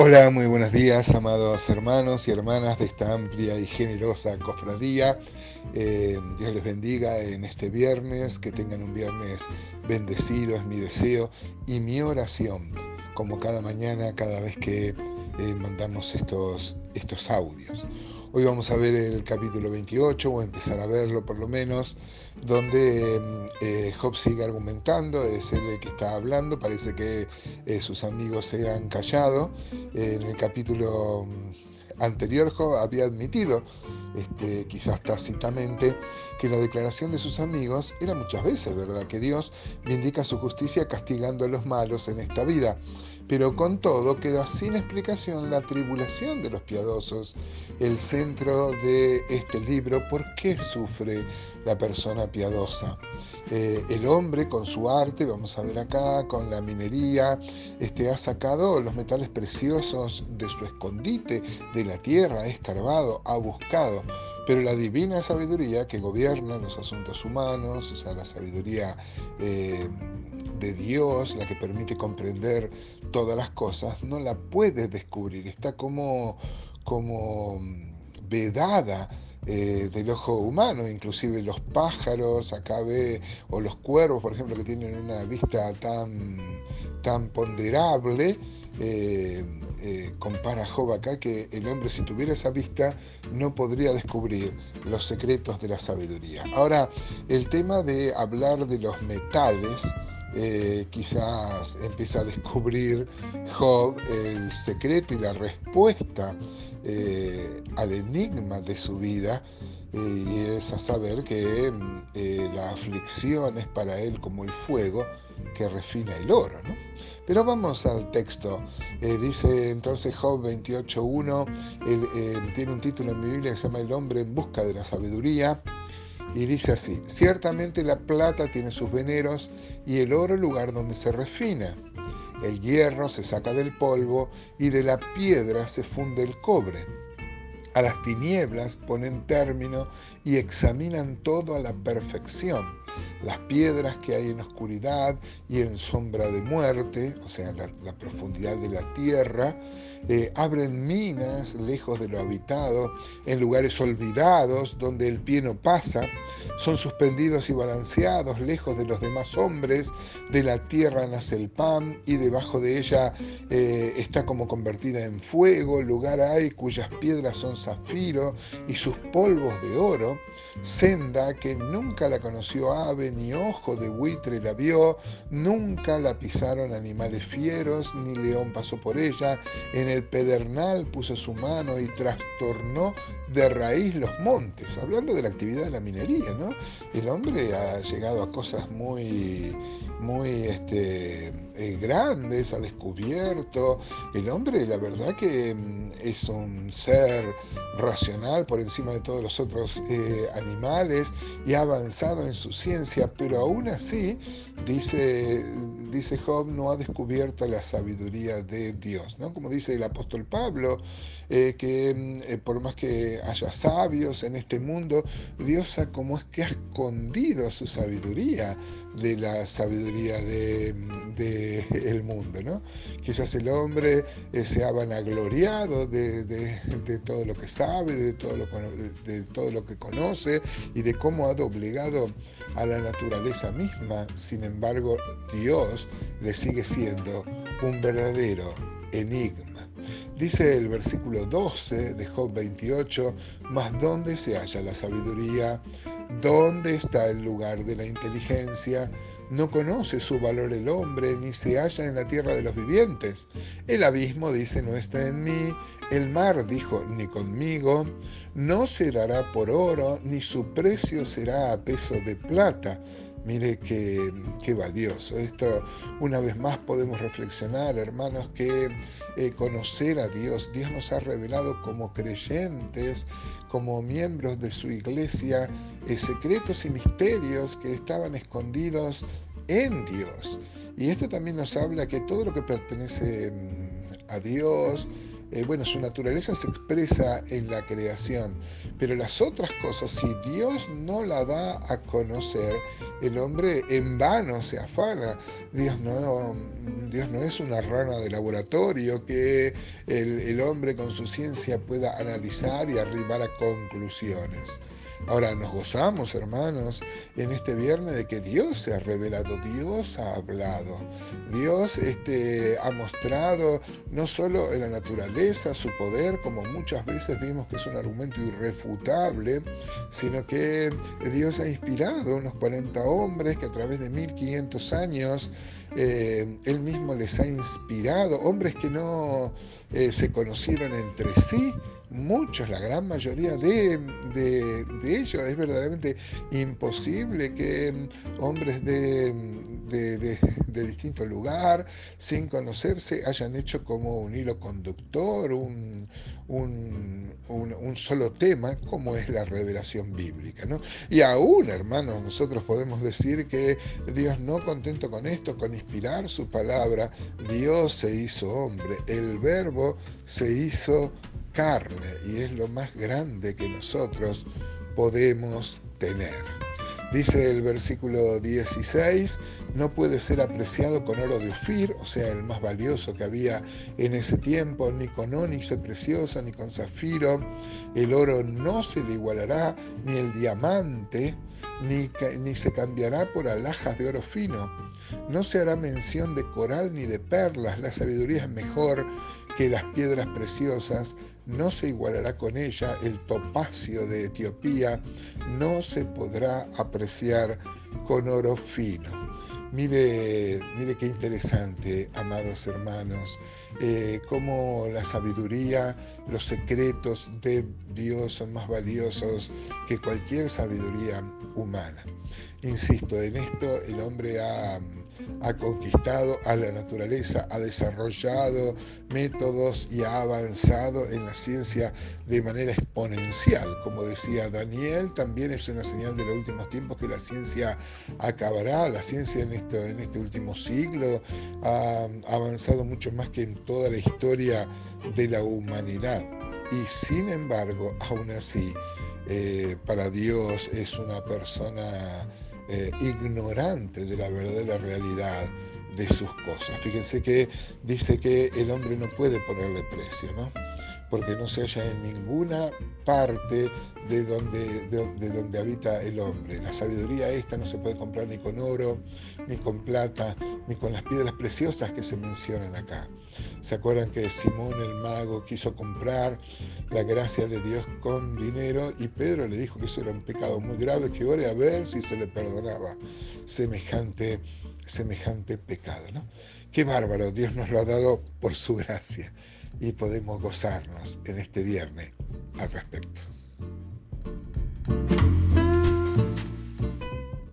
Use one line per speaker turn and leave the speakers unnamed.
Hola, muy buenos días, amados hermanos y hermanas de esta amplia y generosa cofradía. Eh, Dios les bendiga en este viernes, que tengan un viernes bendecido, es mi deseo y mi oración, como cada mañana, cada vez que eh, mandamos estos, estos audios. Hoy vamos a ver el capítulo 28, o empezar a verlo por lo menos, donde eh, Job sigue argumentando, es el que está hablando, parece que eh, sus amigos se han callado. en el capítulo mm, anterior había admitido, este, quizás tácitamente, que la declaración de sus amigos era muchas veces verdad, que Dios vindica su justicia castigando a los malos en esta vida pero con todo queda sin explicación la tribulación de los piadosos, el centro de este libro, ¿por qué sufre la persona piadosa? Eh, el hombre con su arte, vamos a ver acá, con la minería, este, ha sacado los metales preciosos de su escondite, de la tierra, ha escarbado, ha buscado, pero la divina sabiduría que gobierna los asuntos humanos, o sea, la sabiduría... Eh, de Dios, la que permite comprender todas las cosas, no la puede descubrir, está como, como mm, vedada eh, del ojo humano, inclusive los pájaros, acá ve, o los cuervos, por ejemplo, que tienen una vista tan, tan ponderable, eh, eh, compara Job acá que el hombre si tuviera esa vista no podría descubrir los secretos de la sabiduría. Ahora, el tema de hablar de los metales, eh, quizás empieza a descubrir Job el secreto y la respuesta al enigma de su vida y es a saber que la aflicción es para él como el fuego que refina el oro. Pero vamos al texto. dice entonces Job 28.1, tiene un título en mi Biblia que se llama El hombre en busca de la sabiduría. Y dice así, ciertamente la plata tiene sus veneros y el oro lugar donde se refina. El hierro se saca del polvo y de la piedra se funde el cobre. A las tinieblas ponen término y examinan todo a la perfección. Las piedras que hay en oscuridad y en sombra de muerte, o sea, la, profundidad de la tierra, eh, abren minas lejos de lo habitado, en lugares olvidados donde el pie no pasa, son suspendidos y balanceados lejos de los demás hombres, de la tierra nace el pan y debajo de ella eh, está como convertida en fuego, lugar hay cuyas piedras son zafiro y sus polvos de oro, senda que nunca la conoció ni ojo de buitre la vio, nunca la pisaron animales fieros, ni león pasó por ella, en el pedernal puso su mano y trastornó de raíz los montes, hablando de la actividad de la minería, ¿no? El hombre ha llegado a cosas muy muy este, eh, grandes, ha descubierto. El hombre, la verdad que mm, es un ser racional por encima de todos los otros eh, animales y ha avanzado en su ciencia, pero aún así, dice, dice Job, no ha descubierto la sabiduría de Dios, ¿no? Como dice el apóstol Pablo, eh, que mm, por más que haya sabios en este mundo, Dios ha es que ha escondido su sabiduría de la sabiduría del de, el mundo. ¿no? Quizás el hombre eh, se ha vanagloriado de, todo lo que sabe, de todo lo, de todo lo que conoce y de cómo ha doblegado a la naturaleza misma. Sin embargo, Dios le sigue siendo un verdadero enigma. Dice el versículo 12 de Job 28, mas ¿dónde se halla la sabiduría? ¿Dónde está el lugar de la inteligencia? No conoce su valor el hombre, ni se halla en la tierra de los vivientes. El abismo dice, no está en mí. El mar dijo, ni conmigo. No se dará por oro, ni su precio será a peso de plata. Mire qué, valioso. Esto una vez más podemos reflexionar, hermanos, que eh, conocer a Dios, Dios nos ha revelado como creyentes, como miembros de su iglesia, eh, secretos y misterios que estaban escondidos en Dios. Y esto también nos habla que todo lo que pertenece mm, a Dios, eh, bueno, su naturaleza se expresa en la creación, pero las otras cosas, si Dios no la da a conocer, el hombre en vano se afana. Dios no, Dios no es una rana de laboratorio que el, el hombre con su ciencia pueda analizar y arribar a conclusiones. Ahora nos gozamos, hermanos, en este viernes de que Dios se ha revelado, Dios ha hablado, Dios este, ha mostrado no solo en la naturaleza su poder, como muchas veces vimos que es un argumento irrefutable, sino que Dios ha inspirado a unos 40 hombres que a través de 1500 años eh, Él mismo les ha inspirado, hombres que no eh, se conocieron entre sí, muchos, la gran mayoría de, ellos. Es verdaderamente imposible que mm, hombres de, de, distinto lugar, sin conocerse, hayan hecho como un hilo conductor, un, un, solo tema, como es la revelación bíblica. ¿no? Y aún, hermanos, nosotros podemos decir que Dios no contento con esto, con inspirar su palabra, Dios se hizo hombre, el verbo se hizo y es lo más grande que nosotros podemos tener. Dice el versículo 16, no puede ser apreciado con oro de Ufir, o sea, el más valioso que había en ese tiempo, ni con ónix precioso, ni con zafiro. El oro no se le igualará, ni el diamante, ni, ni se cambiará por alhajas de oro fino. No se hará mención de coral ni de perlas, la sabiduría es mejor que las piedras preciosas, no se igualará con ella, el topacio de Etiopía no se podrá apreciar con oro fino. Mire, mire qué interesante, amados hermanos, eh, cómo la sabiduría, los secretos de Dios son más valiosos que cualquier sabiduría humana. Insisto, en esto el hombre ha ha conquistado a la naturaleza, ha desarrollado métodos y ha avanzado en la ciencia de manera exponencial. Como decía Daniel, también es una señal de los últimos tiempos que la ciencia acabará. La ciencia en, este último siglo ha avanzado mucho más que en toda la historia de la humanidad. Y sin embargo, aún así, eh, para Dios es una persona eh, ignorante de la verdadera realidad de sus cosas. Fíjense que dice que el hombre no puede ponerle precio, ¿no? porque no se halla en ninguna parte de donde, de, donde habita el hombre. La sabiduría esta no se puede comprar ni con oro, ni con plata, ni con las piedras preciosas que se mencionan acá. ¿Se acuerdan que Simón el mago quiso comprar la gracia de Dios con dinero y Pedro le dijo que eso era un pecado muy grave, que ore a ver si se le perdonaba semejante, semejante pecado? ¿no? Qué bárbaro, Dios nos lo ha dado por su gracia y podemos gozarnos en este viernes al respecto.